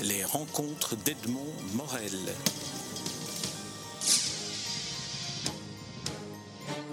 Les rencontres d'Edmond Morel.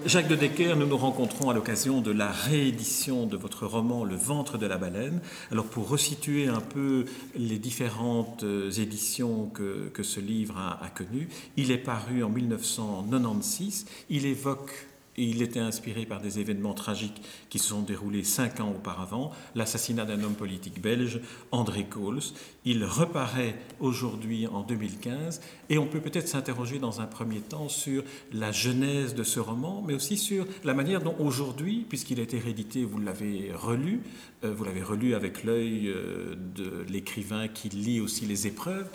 Jacques de Decker, nous nous rencontrons à l'occasion de la réédition de votre roman Le ventre de la baleine. Alors pour resituer un peu les différentes euh, éditions que, que ce livre a, a connues, il est paru en 1996. Il évoque et il était inspiré par des événements tragiques qui se sont déroulés cinq ans auparavant, l'assassinat d'un homme politique belge, André Coles. Il reparaît aujourd'hui en 2015 et on peut peut-être s'interroger dans un premier temps sur la genèse de ce roman, mais aussi sur la manière dont aujourd'hui, puisqu'il a été réédité, vous l'avez relu, euh, vous l'avez relu avec l'œil euh, de l'écrivain qui lit aussi les épreuves.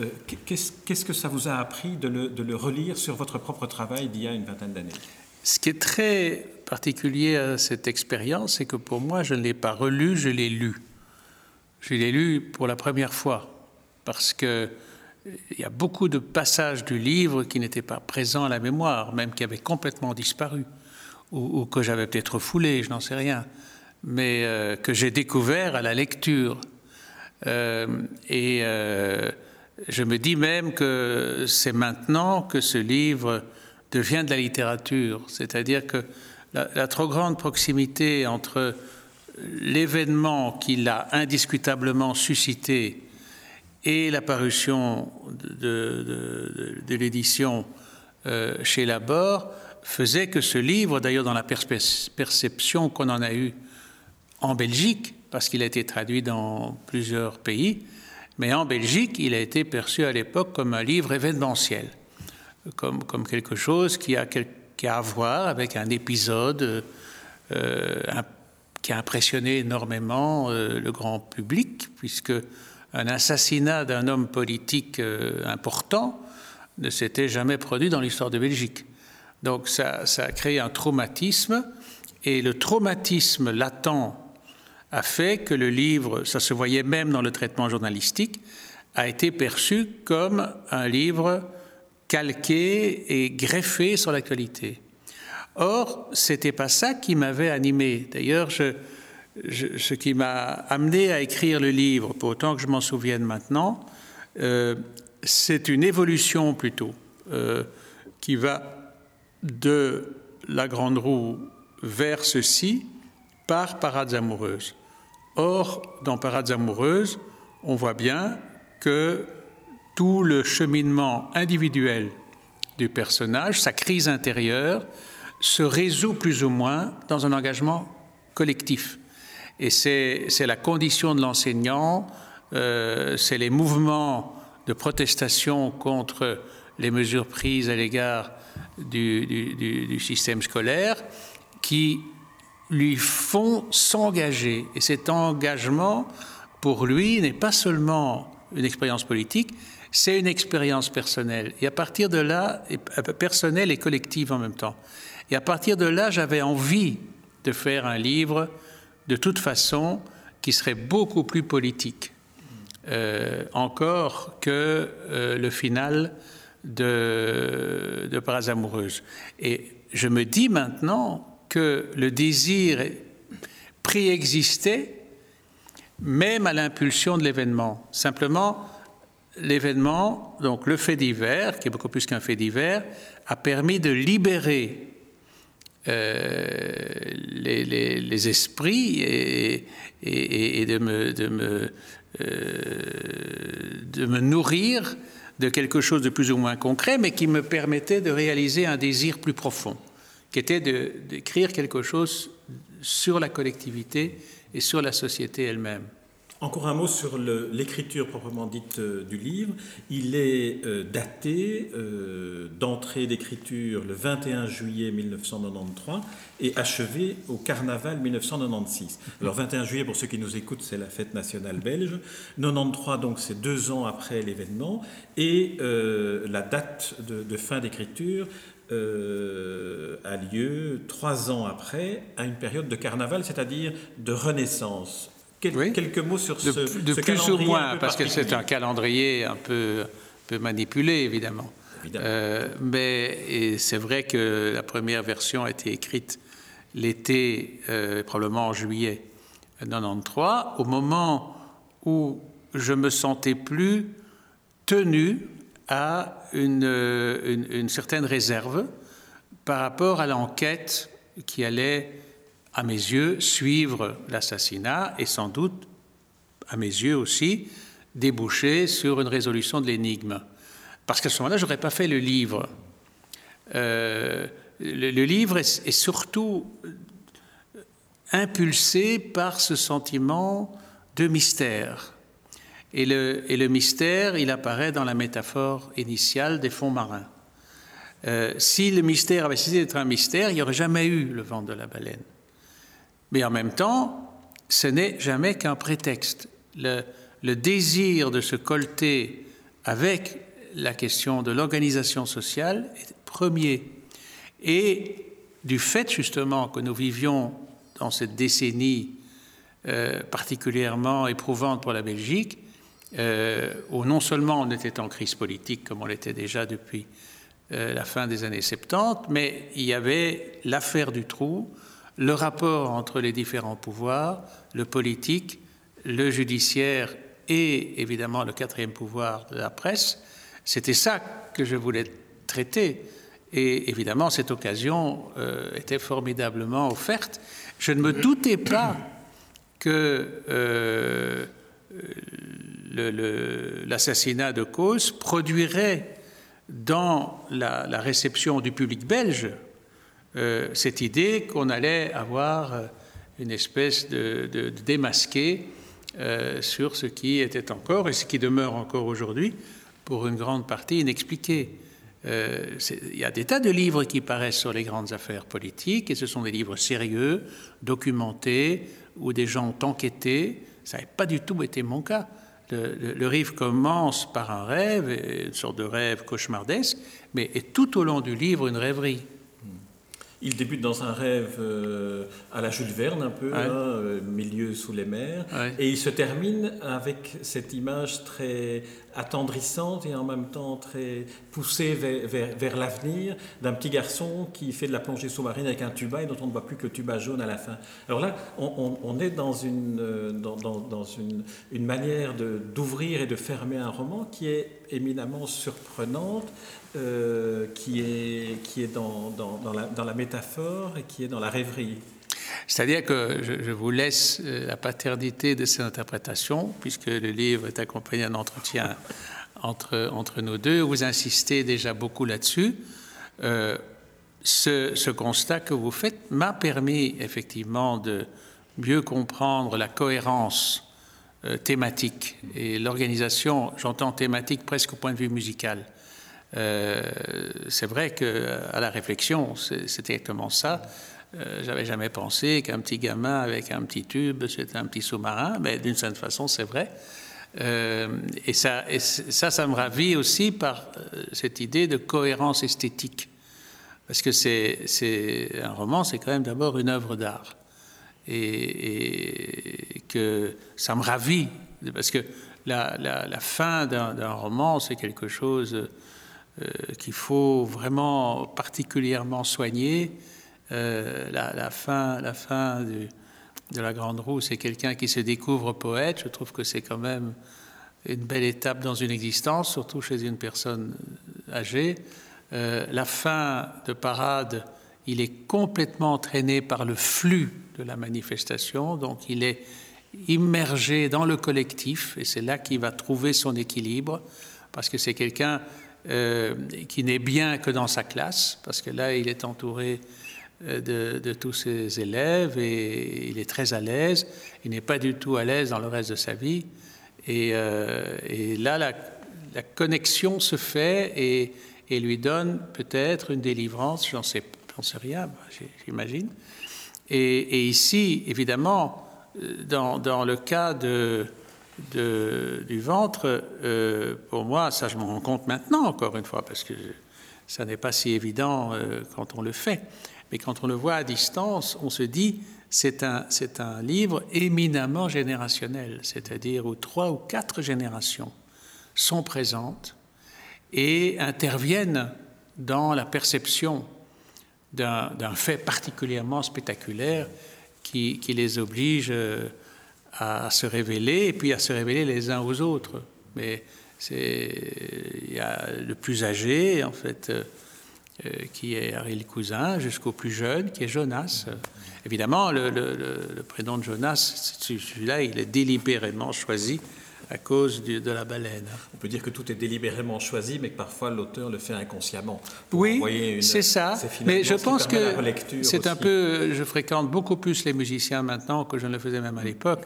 Euh, qu'est-ce que ça vous a appris de le, de le relire sur votre propre travail d'il y a une vingtaine d'années? Ce qui est très particulier à cette expérience, c'est que pour moi, je ne l'ai pas relu, je l'ai lu. Je l'ai lu pour la première fois, parce qu'il y a beaucoup de passages du livre qui n'étaient pas présents à la mémoire, même qui avaient complètement disparu, ou, que j'avais peut-être foulé, je n'en sais rien, mais euh, que j'ai découvert à la lecture. Euh, et euh, je me dis même que c'est maintenant que ce livre devient de la littérature. C'est-à-dire que la, trop grande proximité entre l'événement qu'il a indiscutablement suscité et la parution de, l'édition euh, chez Labor faisait que ce livre, d'ailleurs dans la perception qu'on en a eue en Belgique, parce qu'il a été traduit dans plusieurs pays, mais en Belgique, il a été perçu à l'époque comme un livre événementiel comme, quelque chose qui a, à voir avec un épisode euh, qui a impressionné énormément euh, le grand public, puisque un assassinat d'un homme politique euh, important ne s'était jamais produit dans l'histoire de Belgique. Donc ça, a créé un traumatisme, et le traumatisme latent a fait que le livre, ça se voyait même dans le traitement journalistique, a été perçu comme un livre calqué et greffé sur l'actualité. Or, c'était pas ça qui m'avait animé. D'ailleurs, ce qui m'a amené à écrire le livre, pour autant que je m'en souvienne maintenant, euh, c'est une évolution plutôt euh, qui va de la grande roue vers ceci par parades amoureuses. Or, dans parades amoureuses, on voit bien que tout le cheminement individuel du personnage, sa crise intérieure, se résout plus ou moins dans un engagement collectif. Et c'est la condition de l'enseignant, euh, c'est les mouvements de protestation contre les mesures prises à l'égard du, du, système scolaire qui lui font s'engager. Et cet engagement, pour lui, n'est pas seulement une expérience politique, c'est une expérience personnelle. Et à partir de là, euh, personnelle et collective en même temps. Et à partir de là, j'avais envie de faire un livre, de toute façon, qui serait beaucoup plus politique, euh, encore que euh, le final de, de Paras amoureuse. Et je me dis maintenant que le désir préexistait même à l'impulsion de l'événement. Simplement, l'événement, donc le fait divers, qui est beaucoup plus qu'un fait divers, a permis de libérer euh, les, esprits et, de, me, euh, de me nourrir de quelque chose de plus ou moins concret, mais qui me permettait de réaliser un désir plus profond, qui était d'écrire quelque chose sur la collectivité et sur la société elle-même. Encore un mot sur l'écriture proprement dite euh, du livre. Il est euh, daté euh, d'entrée d'écriture le 21 juillet 1993 et achevé au carnaval 1996. Alors 21 juillet, pour ceux qui nous écoutent, c'est la fête nationale belge. 93, donc c'est deux ans après l'événement. Et la date de, fin d'écriture a lieu trois ans après, à une période de carnaval, c'est-à-dire de renaissance quelques mots sur de, ce, de plus ou moins, parce que c'est un calendrier un peu, peu manipulé, évidemment. Euh, mais c'est vrai que la première version a été écrite l'été, euh, probablement en juillet 93, au moment où je me sentais plus tenu à une, une certaine réserve par rapport à l'enquête qui allait, à mes yeux, suivre l'assassinat et sans doute, à mes yeux aussi, déboucher sur une résolution de l'énigme. Parce qu'à ce moment-là, je n'aurais pas fait le livre. Euh, le, livre est, surtout impulsé par ce sentiment de mystère. Et le, et le, mystère, il apparaît dans la métaphore initiale des fonds marins. Euh, si le mystère avait cessé d'être un mystère, il n'y aurait jamais eu le vent de la baleine. Mais en même temps, ce n'est jamais qu'un prétexte. Le, désir de se colter avec la question de l'organisation sociale est premier. Et du fait justement que nous vivions dans cette décennie euh, particulièrement éprouvante pour la Belgique, euh, où non seulement on était en crise politique comme on l'était déjà depuis euh, la fin des années 70, mais il y avait l'affaire du trou, le rapport entre les différents pouvoirs, le politique, le judiciaire et évidemment le quatrième pouvoir de la presse. C'était ça que je voulais traiter. Et évidemment, cette occasion euh, était formidablement offerte. Je ne me doutais pas que euh, l'assassinat de cause produirait dans la, réception du public belge cette idée qu'on allait avoir une espèce de, démasqué euh, sur ce qui était encore et ce qui demeure encore aujourd'hui pour une grande partie inexpliqué. Euh, il y a des tas de livres qui paraissent sur les grandes affaires politiques et ce sont des livres sérieux, documentés, où des gens ont enquêté. Ça n'a pas du tout été mon cas. Le, le, commence par un rêve, une sorte de rêve cauchemardesque, mais est tout au long du livre une rêverie. Il débute dans un rêve euh, à la Jules Verne, un peu, hein, euh, milieu sous les mers, et il se termine avec cette image très attendrissante et en même temps très poussée vers, vers, l'avenir d'un petit garçon qui fait de la plongée sous-marine avec un tuba et dont on ne voit plus que le tuba jaune à la fin. Alors là, on, est dans une, euh, dans, dans, une, une manière d'ouvrir et de fermer un roman qui est éminemment surprenante, euh, qui est, qui est dans, dans, la, métaphore et qui est dans la rêverie. C'est-à-dire que je, vous laisse euh, la paternité de cette interprétation, puisque le livre est accompagné d'un entretien entre, entre nous deux. Vous insistez déjà beaucoup là-dessus. Euh, ce, ce, constat que vous faites m'a permis effectivement de mieux comprendre la cohérence thématique et l'organisation, j'entends thématique presque au point de vue musical, euh, c'est vrai qu'à la réflexion, c'est exactement ça. Euh, J'avais jamais pensé qu'un petit gamin avec un petit tube, c'était un petit sous-marin, mais d'une certaine façon, c'est vrai. Euh, et, ça, ça, me ravit aussi par euh, cette idée de cohérence esthétique. Parce que c'est un roman, c'est quand même d'abord une œuvre d'art. Et, que ça me ravit, parce que la, fin d'un roman, c'est quelque chose euh, qu'il faut vraiment particulièrement soigner. Euh, la, fin, la fin de la Grande Roue, c'est quelqu'un qui se découvre poète. Je trouve que c'est quand même une belle étape dans une existence, surtout chez une personne âgée. Euh, la fin de Parade, il est complètement entraîné par le flux de la manifestation, donc il est immergé dans le collectif, et c'est là qu'il va trouver son équilibre, parce que c'est quelqu'un euh, qui n'est bien que dans sa classe, parce que là, il est entouré euh, de, tous ses élèves et il est très à l'aise. Il n'est pas du tout à l'aise dans le reste de sa vie. Et, euh, là, la, connexion se fait et, lui donne peut-être une délivrance, j'en sais, sais rien, j'imagine. Et, ici, évidemment, dans, dans le cas de, du ventre, euh, pour moi, ça je me rends compte maintenant, encore une fois, parce que ça n'est pas si évident euh, quand on le fait. Mais quand on le voit à distance, on se dit, c'est un, c'est un livre éminemment générationnel, c'est-à-dire où trois ou quatre générations sont présentes et interviennent dans la perception d'un, fait particulièrement spectaculaire qui, qui les oblige. Euh, à se révéler et puis à se révéler les uns aux autres. Mais il y a le plus âgé, en fait, euh, euh, qui est Ariel Cousin, jusqu'au plus jeune, qui est Jonas. évidemment, le, le, prénom de Jonas, celui-là, il est délibérément choisi à cause de la baleine. On peut dire que tout est délibérément choisi, mais que parfois l'auteur le fait inconsciemment. Oui, c'est ça. Mais je pense que c'est un peu. Je fréquente beaucoup plus les musiciens maintenant que je ne le faisais même à l'époque,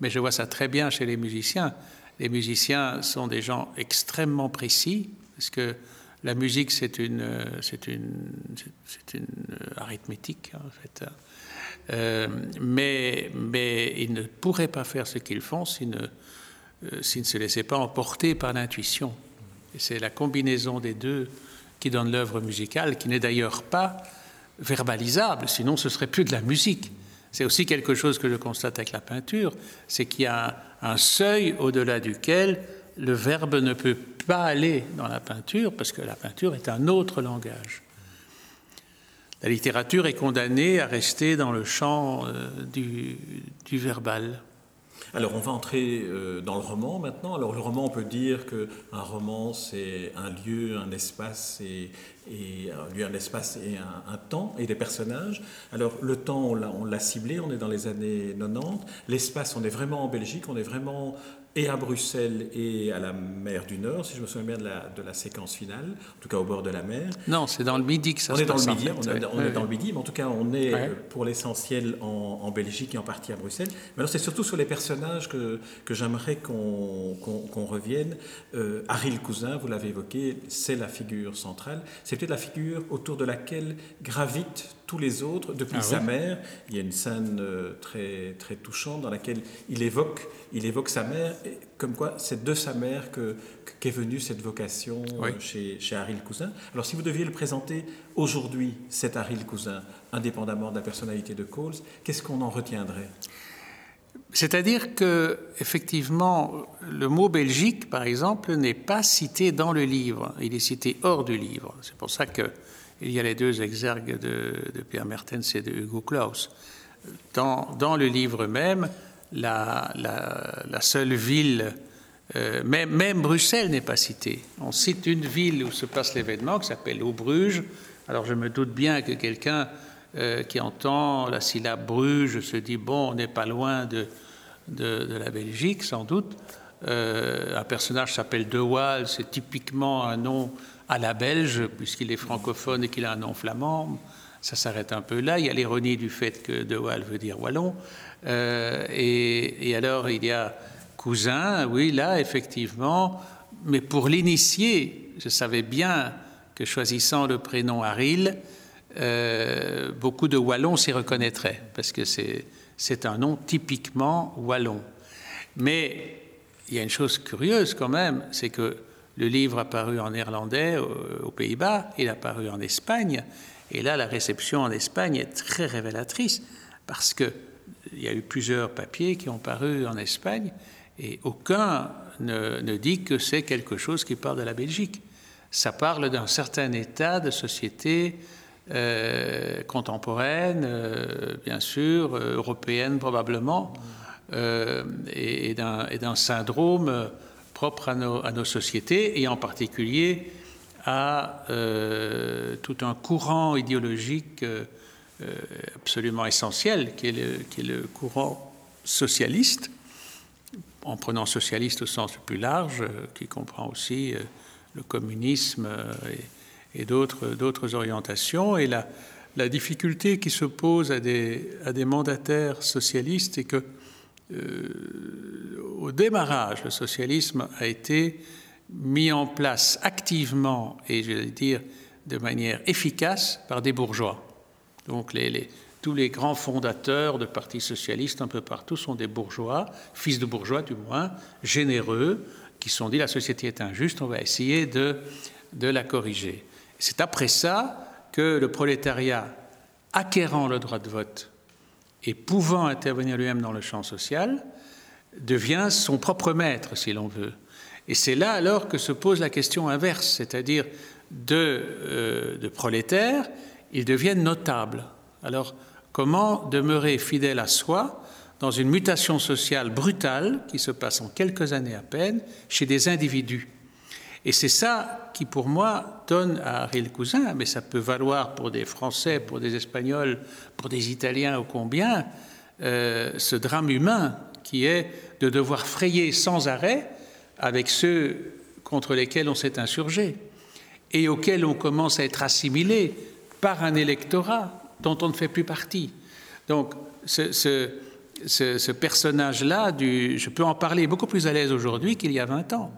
mais je vois ça très bien chez les musiciens. Les musiciens sont des gens extrêmement précis, parce que la musique, c'est une, c'est une, c'est une arithmétique, en fait. Euh, mais, mais ils ne pourraient pas faire ce qu'ils font s'ils ne euh, s'il ne se laissait pas emporter par l'intuition. Et c'est la combinaison des deux qui donne l'œuvre musicale, qui n'est d'ailleurs pas verbalisable, sinon ce serait plus de la musique. C'est aussi quelque chose que je constate avec la peinture, c'est qu'il y a un seuil au-delà duquel le verbe ne peut pas aller dans la peinture, parce que la peinture est un autre langage. La littérature est condamnée à rester dans le champ euh, du verbal. Alors on va entrer euh, dans le roman maintenant. Alors le roman, on peut dire qu'un roman, c'est un lieu, un espace et, un lieu, un espace et un, temps et des personnages. Alors le temps, on l'a ciblé, on est dans les années 90. L'espace, on est vraiment en Belgique, on est vraiment et à Bruxelles et à la mer du Nord, si je me souviens bien de la, de la séquence finale, en tout cas au bord de la mer. Non, c'est dans le Midi que ça on se est passe. Dans le midi, on, est dans le Midi, mais en tout cas, on est euh, pour l'essentiel en, Belgique et en partie à Bruxelles. Mais alors, c'est surtout sur les personnages que, que j'aimerais qu'on revienne. Euh, Harry Cousin, vous l'avez évoqué, c'est la figure centrale. C'est peut-être la figure autour de laquelle gravitent tous les autres depuis ah sa mère. Il y a une scène euh, très, très touchante dans laquelle il évoque, il évoque sa mère, comme quoi c'est de sa mère que, qu'est venue cette vocation euh, chez, chez Harry le Cousin. Alors si vous deviez le présenter aujourd'hui, cet Harry le Cousin, indépendamment de la personnalité de Coles, qu'est-ce qu'on en retiendrait? C'est-à-dire que, effectivement, le mot Belgique, par exemple, n'est pas cité dans le livre. Il est cité hors du livre. C'est pour ça que il y a les deux exergues de, Pierre Mertens et de Hugo Claus. Dans, le livre même, la, seule ville, euh, même, Bruxelles n'est pas citée. On cite une ville où se passe l'événement qui s'appelle Aubruges. Alors je me doute bien que quelqu'un euh, qui entend la syllabe Bruges se dit bon, on n'est pas loin de, de, la Belgique, sans doute. Euh, un personnage s'appelle De Waal, c'est typiquement un nom à la belge, puisqu'il est francophone et qu'il a un nom flamand. Ça s'arrête un peu là. Il y a l'ironie du fait que De Waal veut dire wallon. Euh, et, alors, il y a cousin, oui, là, effectivement. Mais pour l'initier, je savais bien que choisissant le prénom Aril, euh, beaucoup de Wallons s'y reconnaîtraient, parce que c'est un nom typiquement wallon. Mais il y a une chose curieuse quand même, c'est que le livre a paru en néerlandais aux Pays-Bas, il a paru en Espagne, et là la réception en Espagne est très révélatrice parce que il y a eu plusieurs papiers qui ont paru en Espagne et aucun ne, dit que c'est quelque chose qui parle de la Belgique. Ça parle d'un certain état de société euh, contemporaine, euh, bien sûr, euh, européenne probablement, et d'un syndrome propre à nos, sociétés et en particulier à euh, tout un courant idéologique euh, euh, absolument essentiel qui est, le, courant socialiste, en prenant socialiste au sens le plus large, qui comprend aussi le communisme et, d'autres orientations. Et la, difficulté qui se pose à des mandataires socialistes est que au démarrage, le socialisme a été mis en place activement et, je vais dire, de manière efficace par des bourgeois. Donc tous les grands fondateurs de partis socialistes un peu partout sont des bourgeois, fils de bourgeois du moins, généreux, qui se sont dit la société est injuste, on va essayer de, de la corriger. C'est après ça que le prolétariat, acquérant le droit de vote et pouvant intervenir lui-même dans le champ social, devient son propre maître, si l'on veut. Et c'est là alors que se pose la question inverse, c'est-à-dire de, euh, de prolétaires, ils deviennent notables. Alors, comment demeurer fidèle à soi dans une mutation sociale brutale qui se passe en quelques années à peine chez des individus. Et c'est ça qui, pour moi, donne à Ariel Cousin, mais ça peut valoir pour des Français, pour des Espagnols, pour des Italiens ou combien, euh, ce drame humain qui est de devoir frayer sans arrêt avec ceux contre lesquels on s'est insurgé et auxquels on commence à être assimilé par un électorat dont on ne fait plus partie. Donc, ce, ce, personnage-là, je peux en parler beaucoup plus à l'aise aujourd'hui qu'il y a 20 ans.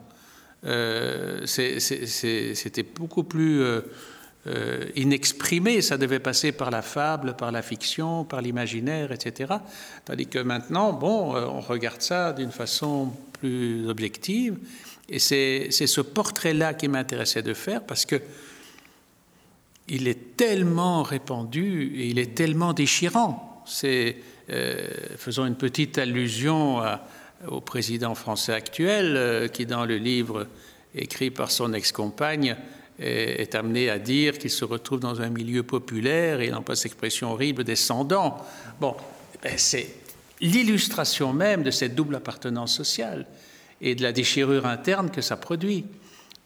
Euh, c'était beaucoup plus euh, euh, inexprimé, ça devait passer par la fable, par la fiction, par l'imaginaire, etc. Tandis que maintenant, bon, on regarde ça d'une façon plus objective, et c'est ce portrait-là qui m'intéressait de faire parce que il est tellement répandu et il est tellement déchirant. C'est, faisons une petite allusion à, au président français actuel, euh, qui dans le livre écrit par son ex-compagne est, amené à dire qu'il se retrouve dans un milieu populaire et il pas cette expression horrible descendant. Bon, ben, c'est l'illustration même de cette double appartenance sociale et de la déchirure interne que ça produit.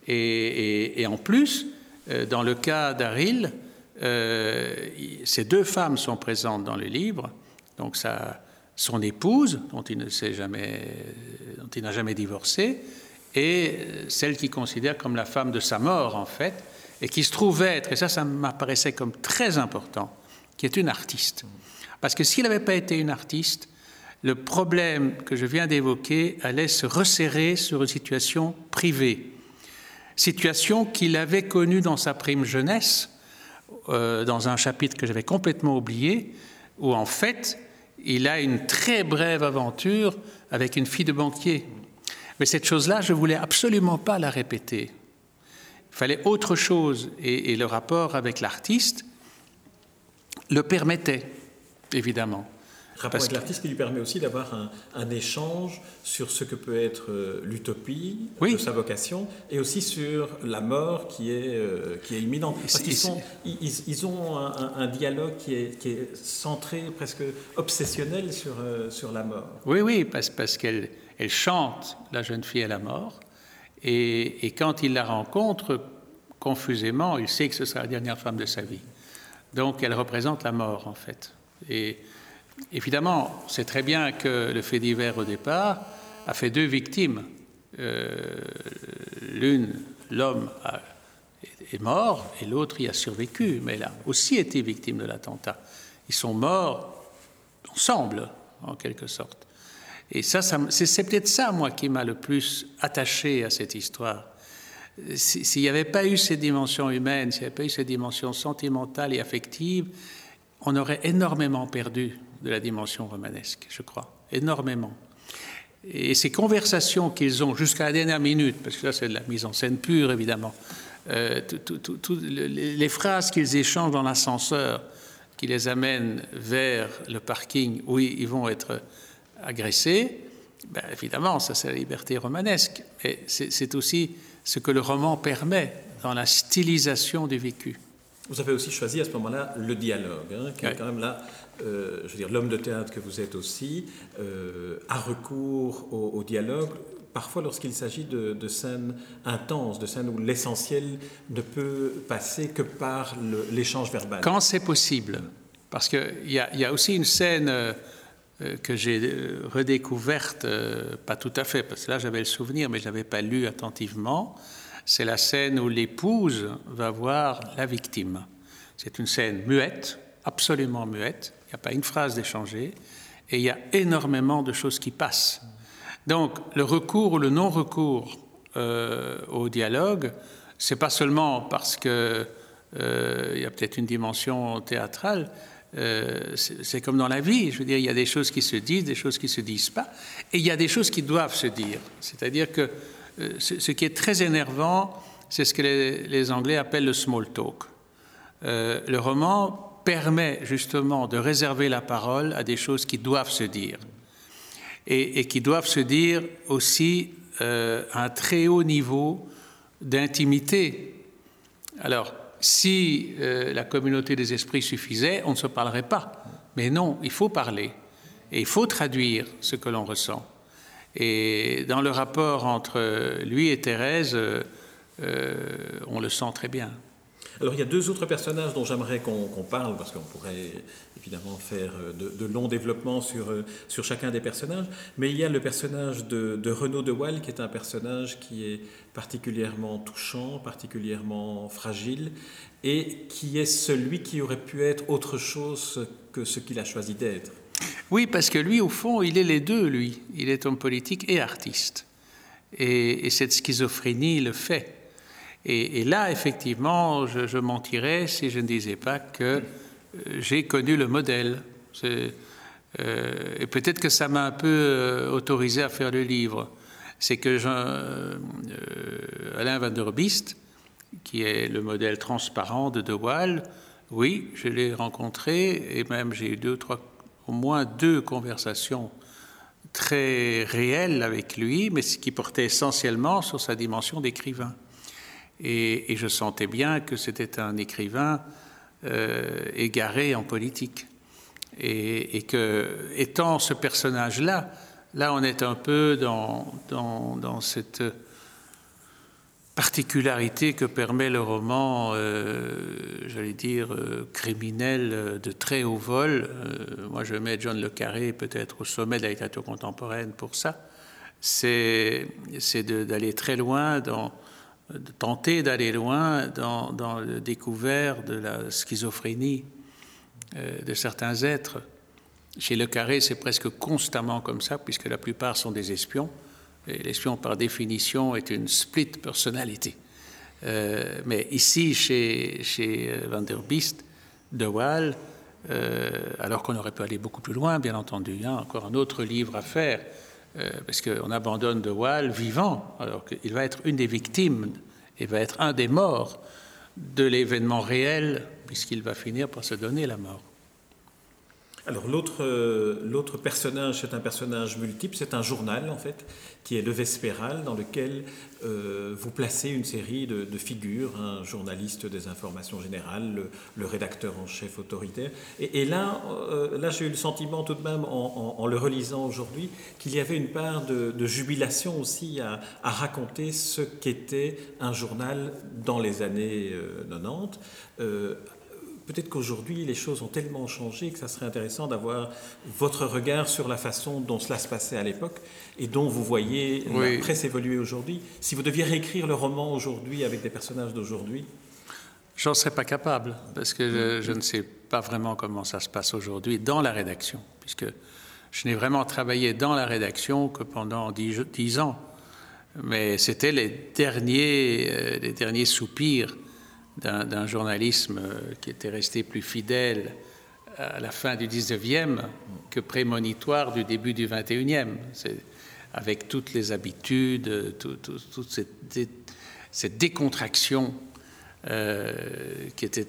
Et, en plus, euh, dans le cas d'Aril, euh, ces deux femmes sont présentes dans le livre, donc ça, son épouse, dont il jamais, n'a jamais divorcé, et celle qu'il considère comme la femme de sa mort, en fait, et qui se trouve être, et ça, ça m'apparaissait comme très important, qui est une artiste. Parce que s'il n'avait pas été une artiste, le problème que je viens d'évoquer allait se resserrer sur une situation privée, situation qu'il avait connue dans sa prime jeunesse, euh, dans un chapitre que j'avais complètement oublié, où en fait, il a une très brève aventure avec une fille de banquier. Mais cette chose-là, je ne voulais absolument pas la répéter. Il fallait autre chose, et, le rapport avec l'artiste le permettait, évidemment rapport avec l'artiste qui lui permet aussi d'avoir un, échange sur ce que peut être euh, l'utopie de sa vocation et aussi sur la mort qui est, euh, qui est imminente. Parce qu'ils sont, ils, ont un, dialogue qui est, qui est, centré, presque obsessionnel sur, euh, sur la mort. Oui, oui, parce, parce qu'elle elle chante La jeune fille à la mort et, et quand il la rencontre, confusément, il sait que ce sera la dernière femme de sa vie. Donc elle représente la mort en fait. Et Évidemment, c'est très bien que le fait divers au départ a fait deux victimes. Euh, l'une, l'homme est mort et l'autre y a survécu, mais elle a aussi été victime de l'attentat. Ils sont morts ensemble, en quelque sorte. Et ça, c'est peut-être ça, moi, qui m'a le plus attaché à cette histoire. S'il n'y avait pas eu ces dimensions humaines, s'il n'y avait pas eu ces dimensions sentimentales et affectives, on aurait énormément perdu de la dimension romanesque, je crois, énormément. Et ces conversations qu'ils ont jusqu'à la dernière minute, parce que là c'est de la mise en scène pure évidemment, euh, les phrases qu'ils échangent dans l'ascenseur qui les amènent vers le parking où ils vont être agressés, ben, évidemment, ça c'est la liberté romanesque, mais c'est aussi ce que le roman permet dans la stylisation du vécu. Vous avez aussi choisi à ce moment-là le dialogue, hein, qui est quand même là euh, je veux dire, l'homme de théâtre que vous êtes aussi, euh, a recours au, dialogue, parfois lorsqu'il s'agit de, scènes intenses, de scènes où l'essentiel ne peut passer que par l'échange verbal. Quand c'est possible, parce qu'il y, y, a aussi une scène euh, que j'ai redécouverte, pas tout à fait, parce que là j'avais le souvenir, mais je n'avais pas lu attentivement, c'est la scène où l'épouse va voir la victime. C'est une scène muette, absolument muette, il n'y a pas une phrase d'échanger, et il y a énormément de choses qui passent. Donc le recours ou le non-recours euh, au dialogue, c'est pas seulement parce que euh, y a peut-être une dimension théâtrale, euh, c'est comme dans la vie, je veux dire, il y a des choses qui se disent, des choses qui se disent pas, et il y a des choses qui doivent se dire. C'est-à-dire que ce, qui est très énervant, c'est ce que les, Anglais appellent le small talk. le roman permet justement de réserver la parole à des choses qui doivent se dire et, qui doivent se dire aussi euh, à un très haut niveau d'intimité. Alors, si euh, la communauté des esprits suffisait, on ne se parlerait pas. Mais non, il faut parler. Et il faut traduire ce que l'on ressent. Et dans le rapport entre lui et Thérèse, euh, on le sent très bien. Alors il y a deux autres personnages dont j'aimerais qu'on parle, parce qu'on pourrait évidemment faire euh, de, longs développements sur, euh, sur chacun des personnages, mais il y a le personnage de, de Renaud de Waal, qui est un personnage qui est particulièrement touchant, particulièrement fragile, et qui est celui qui aurait pu être autre chose que ce qu'il a choisi d'être. Oui, parce que lui, au fond, il est les deux, lui. Il est homme politique et artiste. Et, et cette schizophrénie le fait. Et, là, effectivement, je, mentirais si je ne disais pas que euh, j'ai connu le modèle. Euh, et peut-être que ça m'a un peu euh, autorisé à faire le livre. C'est que Alain Van der Beest, qui est le modèle transparent de De Waal, oui, je l'ai rencontré et même j'ai eu deux, trois, au moins deux conversations très réelles avec lui, mais qui portaient essentiellement sur sa dimension d'écrivain. Et, je sentais bien que c'était un écrivain euh, égaré en politique. Et, que, étant ce personnage-là, là, on est un peu dans, dans, cette particularité que permet le roman, euh, j'allais dire, euh, criminel de très haut vol. moi, je mets John Le Carré peut-être au sommet de la littérature contemporaine pour ça. C'est d'aller très loin de tenter d'aller loin dans, le découvert de la schizophrénie euh, de certains êtres. Chez Le Carré, c'est presque constamment comme ça, puisque la plupart sont des espions. L'espion, par définition, est une split personnalité. Euh, mais ici, chez, euh, Van der Beest, De Waal, alors qu'on aurait pu aller beaucoup plus loin, bien entendu, a encore un autre livre à faire, euh, parce qu'on abandonne De Waal vivant, alors qu'il va être une des victimes et va être un des morts de l'événement réel, puisqu'il va finir par se donner la mort. Alors l'autre, euh, l'autre personnage, c'est un personnage multiple, c'est un journal en fait, qui est le Vespéral, dans lequel euh, vous placez une série de, figures, un journaliste des informations générales, le, rédacteur en chef autoritaire. Et, là, euh, là j'ai eu le sentiment tout de même, en, le relisant aujourd'hui, qu'il y avait une part de, jubilation aussi à, à, raconter ce qu'était un journal dans les années 90 Peut-être qu'aujourd'hui, les choses ont tellement changé que ça serait intéressant d'avoir votre regard sur la façon dont cela se passait à l'époque et dont vous voyez la presse évoluer aujourd'hui. Si vous deviez réécrire le roman aujourd'hui avec des personnages d'aujourd'hui J'en serais pas capable, parce que je, ne sais pas vraiment comment ça se passe aujourd'hui dans la rédaction, puisque je n'ai vraiment travaillé dans la rédaction que pendant dix, ans. Mais c'était les derniers, euh, les derniers soupirs d'un journalisme qui était resté plus fidèle à la fin du 19e que prémonitoire du début du 21e, avec toutes les habitudes, toute cette, décontraction euh, qui était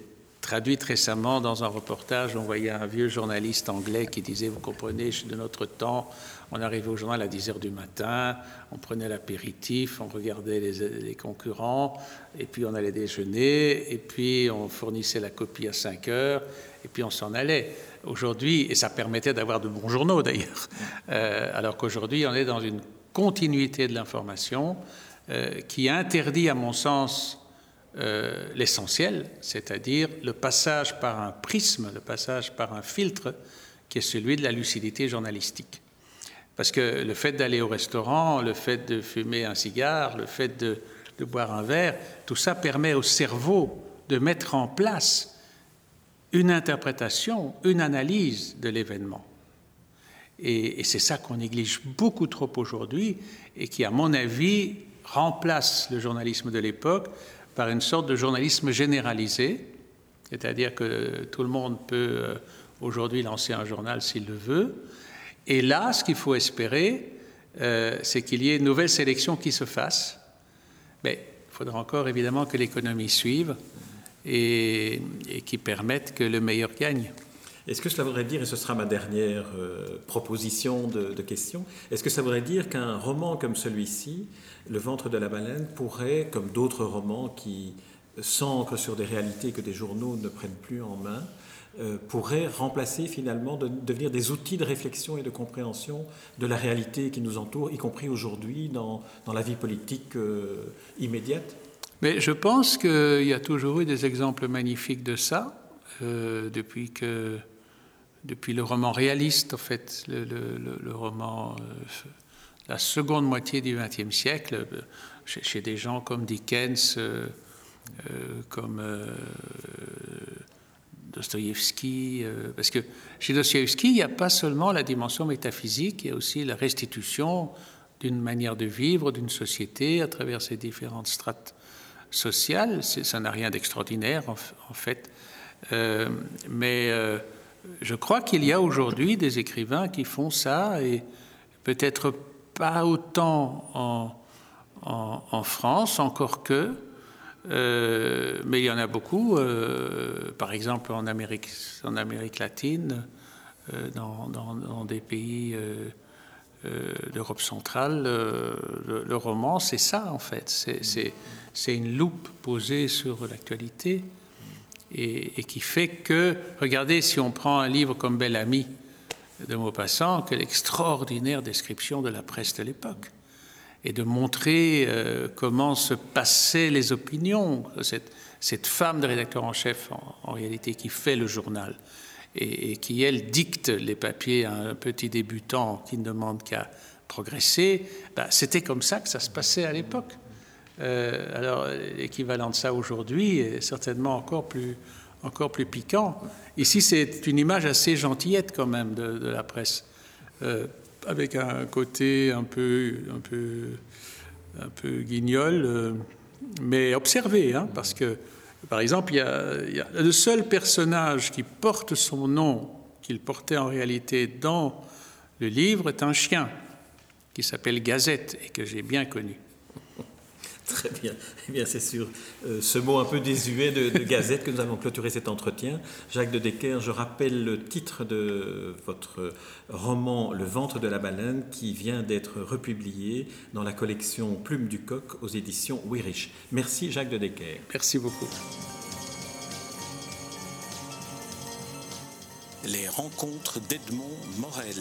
traduite récemment dans un reportage. On voyait un vieux journaliste anglais qui disait, vous comprenez, de notre temps, on arrivait au journal à 10 heures du matin, on prenait l'apéritif, on regardait les, concurrents, et puis on allait déjeuner, et puis on fournissait la copie à 5 heures, et puis on s'en allait. Aujourd'hui, et ça permettait d'avoir de bons journaux d'ailleurs, euh, alors qu'aujourd'hui on est dans une continuité de l'information euh, qui interdit, à mon sens, euh, l'essentiel, c'est-à-dire le passage par un prisme, le passage par un filtre qui est celui de la lucidité journalistique. Parce que le fait d'aller au restaurant, le fait de fumer un cigare, le fait de, boire un verre, tout ça permet au cerveau de mettre en place une interprétation, une analyse de l'événement. Et, et c'est ça qu'on néglige beaucoup trop aujourd'hui et qui, à mon avis, remplace le journalisme de l'époque par une sorte de journalisme généralisé, c'est-à-dire que tout le monde peut euh, aujourd'hui lancer un journal s'il le veut, et là, ce qu'il faut espérer, euh, c'est qu'il y ait une nouvelle sélection qui se fasse. Mais il faudra encore évidemment que l'économie suive et, qui permette que le meilleur gagne. Est-ce que cela voudrait dire, et ce sera ma dernière euh, proposition de, de question, est-ce que ça voudrait dire qu'un roman comme celui-ci, Le ventre de la baleine, pourrait, comme d'autres romans qui s'ancrent sur des réalités que des journaux ne prennent plus en main, euh, pourraient remplacer finalement, de, devenir des outils de réflexion et de compréhension de la réalité qui nous entoure, y compris aujourd'hui dans, dans, la vie politique euh, immédiate? Mais je pense qu'il y a toujours eu des exemples magnifiques de ça, euh, depuis que depuis le roman réaliste, en fait, le, roman, euh, la seconde moitié du XXe siècle, chez, chez, des gens comme Dickens, euh, comme Dostoïevski, euh, parce que chez Dostoïevski, il n'y a pas seulement la dimension métaphysique, il y a aussi la restitution d'une manière de vivre, d'une société à travers ses différentes strates sociales. Ça n'a rien d'extraordinaire, en, fait. Euh, mais euh, je crois qu'il y a aujourd'hui des écrivains qui font ça, et peut-être pas autant en, France, encore que, euh, mais il y en a beaucoup, par exemple en Amérique, en Amérique latine, dans, des pays d'Europe centrale, le, le, roman, c'est ça en fait. C'est une loupe posée sur l'actualité et, qui fait que, regardez, si on prend un livre comme Belle Amie de Maupassant, quelle extraordinaire description de la presse de l'époque et de montrer euh, comment se passaient les opinions. Cette, cette femme de rédacteur en chef, en, en, réalité, qui fait le journal et, et, qui, elle, dicte les papiers à un petit débutant qui ne demande qu'à progresser, ben, c'était comme ça que ça se passait à l'époque. Euh, alors, l'équivalent de ça aujourd'hui est certainement encore plus, encore plus piquant. Ici, c'est une image assez gentillette quand même de, la presse. Euh, avec un côté un peu, un peu, un peu guignol, euh, mais observé, hein, parce que, par exemple, il y, a, le seul personnage qui porte son nom, qu'il portait en réalité dans le livre, est un chien qui s'appelle Gazette et que j'ai bien connu. Très bien. Eh bien, c'est sur euh, ce mot un peu désuet de, gazette que nous allons clôturer cet entretien. Jacques de Decker, je rappelle le titre de votre roman Le ventre de la baleine qui vient d'être republié dans la collection Plume du coq aux éditions Wirich. Merci Jacques de Decker. Merci beaucoup. Les rencontres d'Edmond Morel.